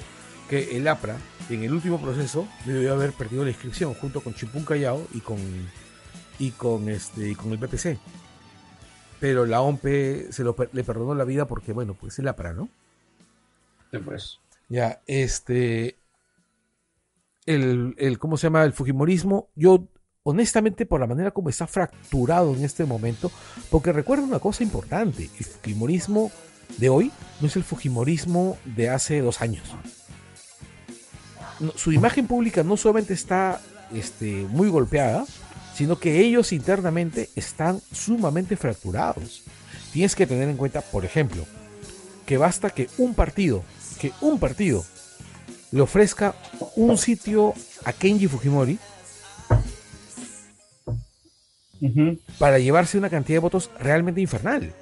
que el APRA, en el último proceso, debió haber perdido la inscripción junto con Chipún Callao y con, y con, este, y con el PPC. Pero la OMP se lo, le perdonó la vida porque, bueno, pues el APRA, ¿no? Sí, pues. Ya, este, el, ¿cómo se llama? El Fujimorismo, yo honestamente por la manera como está fracturado en este momento, porque recuerda una cosa importante, el Fujimorismo de hoy no es el Fujimorismo de hace dos años. su imagen pública no solamente está este, muy golpeada, sino que ellos internamente están sumamente fracturados. Tienes que tener en cuenta, por ejemplo, que basta que un partido, que un partido le ofrezca un sitio a Kenji Fujimori para llevarse una cantidad de votos realmente infernal.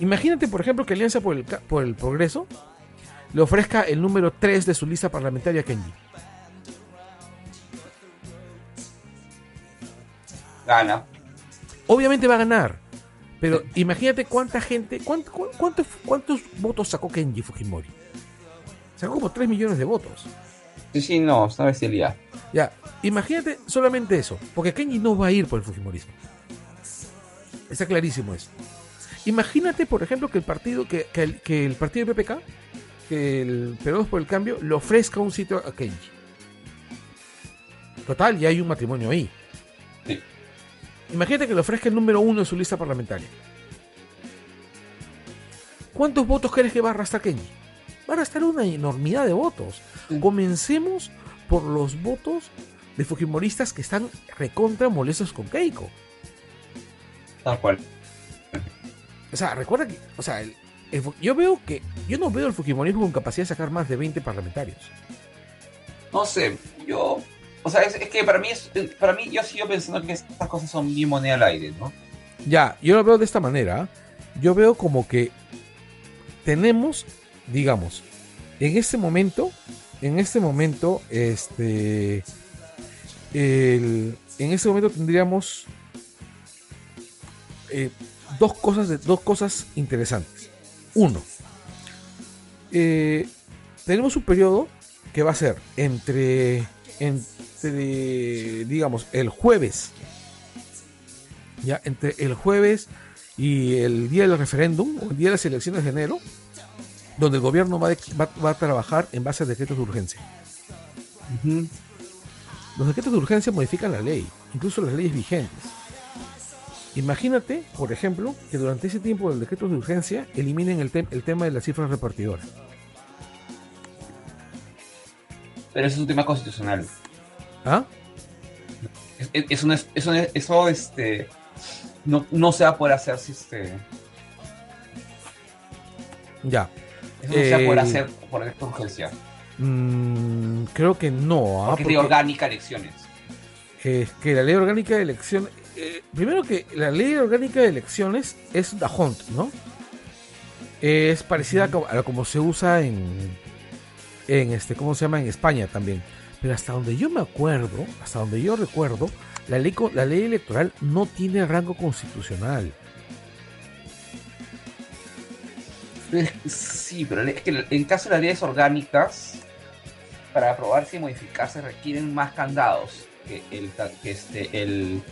Imagínate, por ejemplo, que Alianza por el, por el Progreso le ofrezca el número 3 de su lista parlamentaria a Kenji. Gana. Obviamente va a ganar. Pero imagínate cuánta gente, cuántos, cuántos votos sacó Kenji Fujimori. Sacó como 3 millones de votos. Sí, sí, no, es una bestialidad. Ya, imagínate solamente eso, porque Kenji no va a ir por el Fujimorismo. Está clarísimo eso. Imagínate, por ejemplo, que el partido, que, el, que el partido de PPK, que el Perú por el Cambio, le ofrezca un sitio a Kenji. Total, ya hay un matrimonio ahí. Sí. Imagínate que le ofrezca el número uno en su lista parlamentaria. ¿Cuántos votos crees que va a arrastrar Kenji? Va a arrastrar una enormidad de votos. Comencemos por los votos de Fujimoristas que están recontra molestos con Keiko. Tal cual. O sea, recuerda que, o sea, yo veo que, yo no veo el Fujimorismo con capacidad de sacar más de 20 parlamentarios. No sé, yo, o sea, es, que para mí, es, para mí yo sigo pensando que estas cosas son bien moneda al aire, ¿no? Ya, yo lo veo de esta manera. Yo veo como que tenemos, digamos, en este momento, en este momento, este, en este momento tendríamos eh, dos cosas, dos cosas interesantes. Uno, eh, tenemos un periodo que va a ser entre, entre, digamos, el jueves, ya, entre el jueves y el día del referéndum, o el día de las elecciones de enero, donde el gobierno va, va, a trabajar en base a decretos de urgencia. Los decretos de urgencia modifican la ley, incluso las leyes vigentes. Imagínate, por ejemplo, que durante ese tiempo del decreto de urgencia eliminen el, tema de las cifras repartidoras. Pero eso es un tema constitucional. ¿Ah? Es, eso, este, no, se va a poder hacer si este. Ya. Eso no se va a poder hacer por de urgencia. Mm, creo que no. ¿ah? Porque, es orgánica de elecciones. Es que la ley orgánica de elecciones eh, primero que la ley orgánica de elecciones es Hunt, ¿no? Es parecida a, como se usa en, en este, ¿cómo se llama? En España también. Pero hasta donde yo me acuerdo, hasta donde yo recuerdo, la ley, la ley electoral no tiene rango constitucional. Sí, pero es que en caso de las leyes orgánicas, para aprobarse y modificarse requieren más candados el, este, el,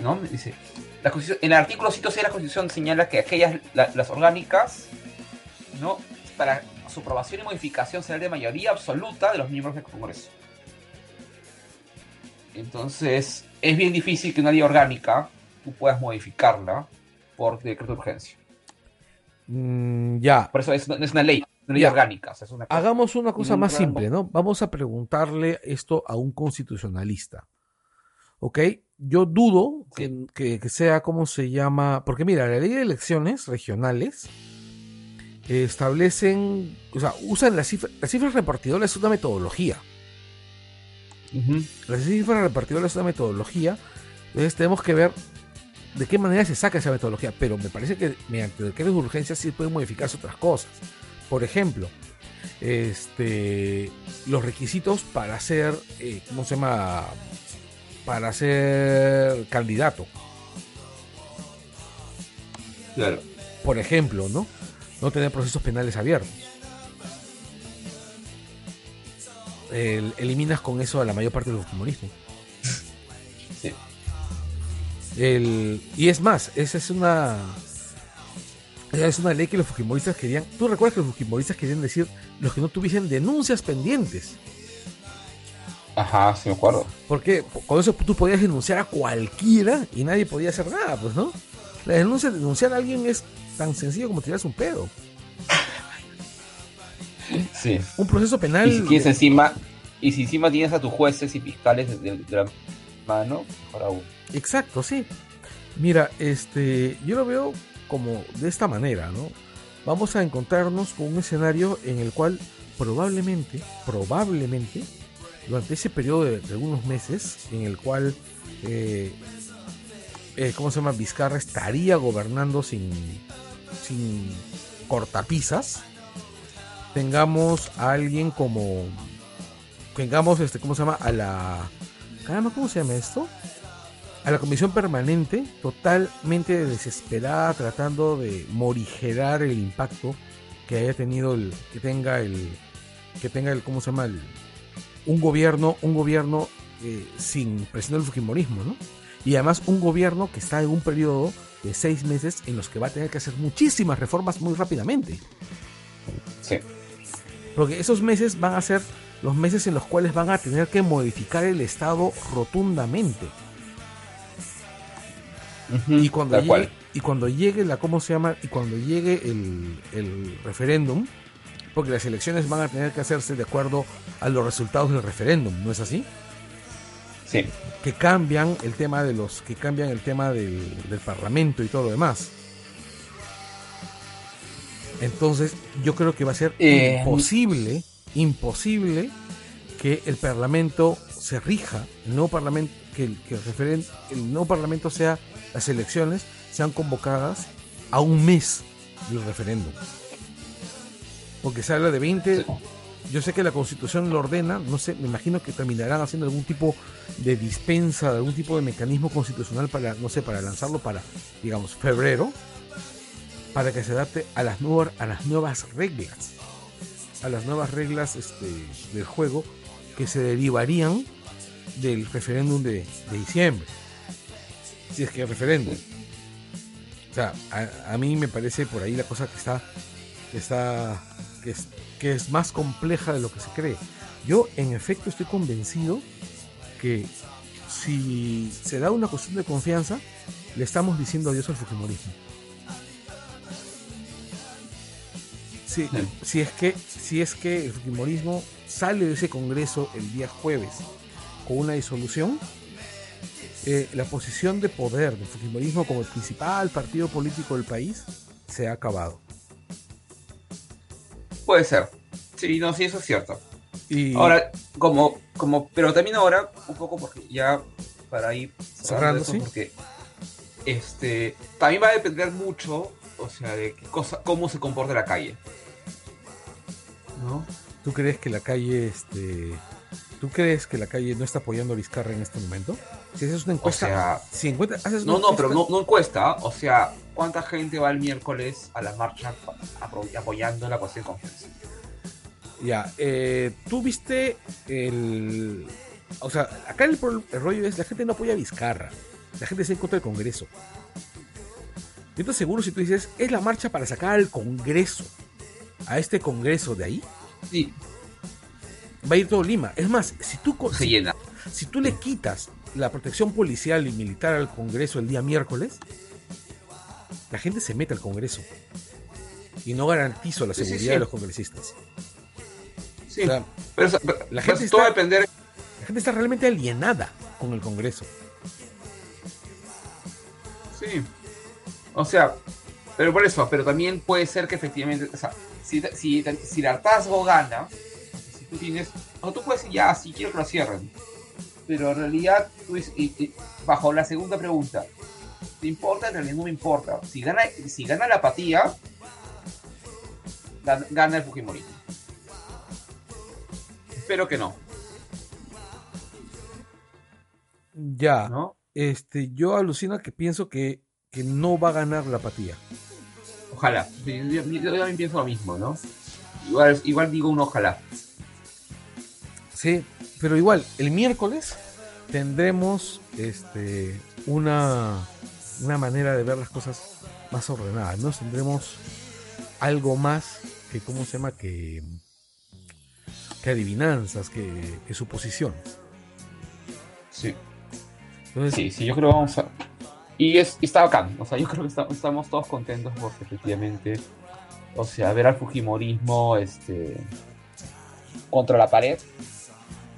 ¿no? Dice, en el artículo 106 de la Constitución señala que aquellas, las orgánicas, ¿no? Para su aprobación y modificación será de mayoría absoluta de los miembros del Congreso. Entonces, es bien difícil que una ley orgánica tú puedas modificarla por decreto de urgencia. Mm, ya. Por eso es, es una ley, una ley orgánica. Hagamos una cosa más simple, ¿no? Vamos a preguntarle esto a un constitucionalista. ¿Ok? yo dudo que, sea como se llama, porque mira, la ley de elecciones regionales establecen, o sea, usan las cifras, las cifras repartidoras es una metodología. Las cifras repartidoras es una metodología, entonces tenemos que ver de qué manera se saca esa metodología, pero me parece que mediante decretos de urgencia sí pueden modificarse otras cosas. Por ejemplo, este, los requisitos para hacer, eh, ¿cómo se llama? para ser candidato. Claro. Por ejemplo, ¿no? No tener procesos penales abiertos. eliminas con eso a la mayor parte de los humoristas. Sí. Y es más, esa es una es una ley que los fujimoristas querían. ¿Tú recuerdas que los fujimoristas querían decir los que no tuviesen denuncias pendientes? Ajá, sí me acuerdo. Porque con eso tú podías denunciar a cualquiera y nadie podía hacer nada, pues, ¿no? La denuncia, denunciar a alguien es tan sencillo como tirarse un pedo. Sí. Un proceso penal. Y si tienes encima, y si encima tienes a tus jueces y fiscales de, la mano, para uno. Exacto, sí. Mira, este, yo lo veo como de esta manera, ¿no? Vamos a encontrarnos con un escenario en el cual probablemente, probablemente, durante ese periodo de, algunos meses en el cual, eh, eh, ¿cómo se llama? Vizcarra estaría gobernando sin, sin cortapisas, tengamos a alguien como, tengamos, este, ¿cómo se llama? A la, caramba, ¿cómo se llama esto? A la comisión permanente, totalmente desesperada, tratando de morigerar el impacto que haya tenido el, que tenga el, que tenga el, ¿cómo se llama? El, un gobierno, un gobierno eh, sin presión del fujimorismo, ¿no? Y además un gobierno que está en un periodo de seis meses en los que va a tener que hacer muchísimas reformas muy rápidamente. Sí. Porque esos meses van a ser los meses en los cuales van a tener que modificar el Estado rotundamente. Y, cuando llegue, y cuando llegue la, ¿cómo se llama? Y cuando llegue el, el referéndum, porque las elecciones van a tener que hacerse de acuerdo a los resultados del referéndum, ¿no es así? Sí. Que cambian el tema de los, que cambian el tema del, del parlamento y todo lo demás. Entonces, yo creo que va a ser Eh, imposible, imposible que el parlamento se rija, el nuevo parlamento, que, el, que el, referen- el nuevo parlamento sea, las elecciones sean convocadas a un mes del referéndum. Porque se habla de 20, yo sé que la constitución lo ordena, no sé, me imagino que terminarán haciendo algún tipo de dispensa, de algún tipo de mecanismo constitucional para, no sé, para lanzarlo para, digamos, febrero, para que se adapte a las nuevas, a las nuevas reglas, a las nuevas reglas este, del juego que se derivarían del referéndum de, de diciembre. Si es que hay referéndum. O sea, a, a mí me parece por ahí la cosa que está, que está, que es, que es más compleja de lo que se cree. Yo, en efecto, estoy convencido que si se da una cuestión de confianza, le estamos diciendo adiós al Fujimorismo. Si, si, es que, si es que el Fujimorismo sale de ese congreso el día jueves con una disolución, eh, la posición de poder del Fujimorismo como el principal partido político del país se ha acabado. Puede ser. Sí, no, sí, eso es cierto. Y Ahora, como, como, pero también ahora, un poco porque ya para ir Cerrando, eso, sí. porque este también va a depender mucho, o sea, de qué cosa, cómo se comporta la calle. ¿No? ¿Tú crees que la calle, este, tú crees que la calle no está apoyando a Vizcarra en este momento? Si haces una O encuesta, sea, si encuentra- haces una no, no, pero no, no encuesta, o sea, ¿cuánta gente va el miércoles a la marcha apoyando la cuestión de confianza? Ya, eh, tú viste el. O sea, acá el, el rollo es: la gente no apoya a Vizcarra. La gente está en contra del Congreso. Yo estoy seguro si tú dices: es la marcha para sacar al Congreso. A este Congreso de ahí, Sí, va a ir todo Lima. Es más, si tú, co- se si, llena. si tú le quitas la protección policial y militar al Congreso el día miércoles, la gente se mete al Congreso. Y no garantizo la Sí, sí, seguridad sí. de los congresistas. Sí, O sea, pero, eso- pero- la pero gente todo está- depender La gente está realmente alienada con el Congreso. Sí. O sea, pero por eso, pero también puede ser que efectivamente, o sea, si, si, si el hartazgo gana, si tú tienes, o tú puedes decir, ya, sí quiero que lo cierren, pero en realidad, y- y bajo la segunda pregunta, ¿te importa? En realidad no me importa. Si gana, si gana la apatía, gan- gana el Fujimorismo. Espero que no, Ya, ¿no? este, yo alucino que pienso que, que no va a ganar la apatía. Ojalá. Yo, yo también pienso lo mismo, ¿no? Igual, igual digo un ojalá. Sí, pero igual, el miércoles tendremos este, una, una manera de ver las cosas más ordenadas, ¿no? Tendremos algo más que, ¿cómo se llama? Que, que adivinanzas, que, que suposiciones. Sí. Entonces, Sí, sí, yo creo que vamos a... Y, es, y está bacán, o sea, yo creo que está- estamos todos contentos porque efectivamente, o sea, ver al Fujimorismo este, contra la pared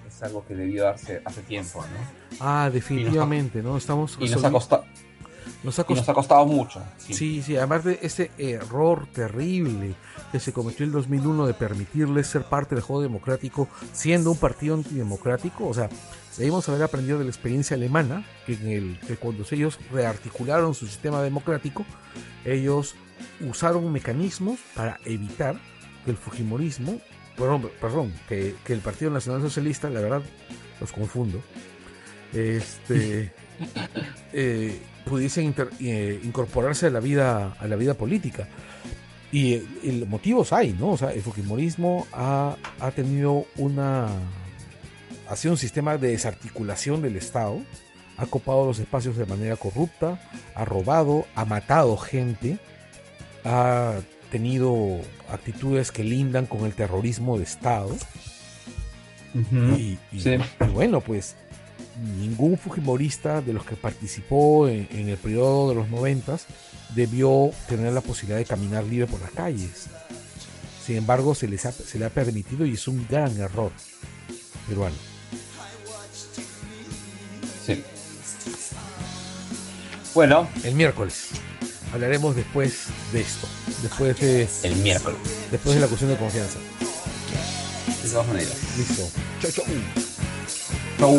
es algo que debió darse hace tiempo, ¿no? ah, definitivamente, ¿no? Estamos Y nos ha costado, nos ha y nos ha costado mucho. Sí. Sí, sí, además de ese error terrible que se cometió en el 2001 de permitirles ser parte del juego democrático siendo un partido antidemocrático, o sea, debimos haber aprendido de la experiencia alemana, que, en el, que cuando ellos rearticularon su sistema democrático, ellos usaron mecanismos para evitar que el Fujimorismo, perdón, perdón que, que el Partido Nacional Socialista, la verdad, los confundo, este, eh, pudiesen inter- eh, incorporarse a la vida a la vida política. Y eh, el- motivos hay no o sea el fujimorismo ha, ha tenido una ha sido un sistema de desarticulación del estado ha copado los espacios de manera corrupta, ha robado, ha matado gente, ha tenido actitudes que lindan con el terrorismo de Estado. y, bueno, pues ningún fujimorista de los que participó en, el periodo de los noventas debió tener la posibilidad de caminar libre por las calles. Sin embargo, se, les se le ha permitido y es un gran error peruano. Bueno. El miércoles. Hablaremos después de esto. Después de. El miércoles. Después de la cuestión de confianza. De todas maneras. Listo. Chau, chau. Chau.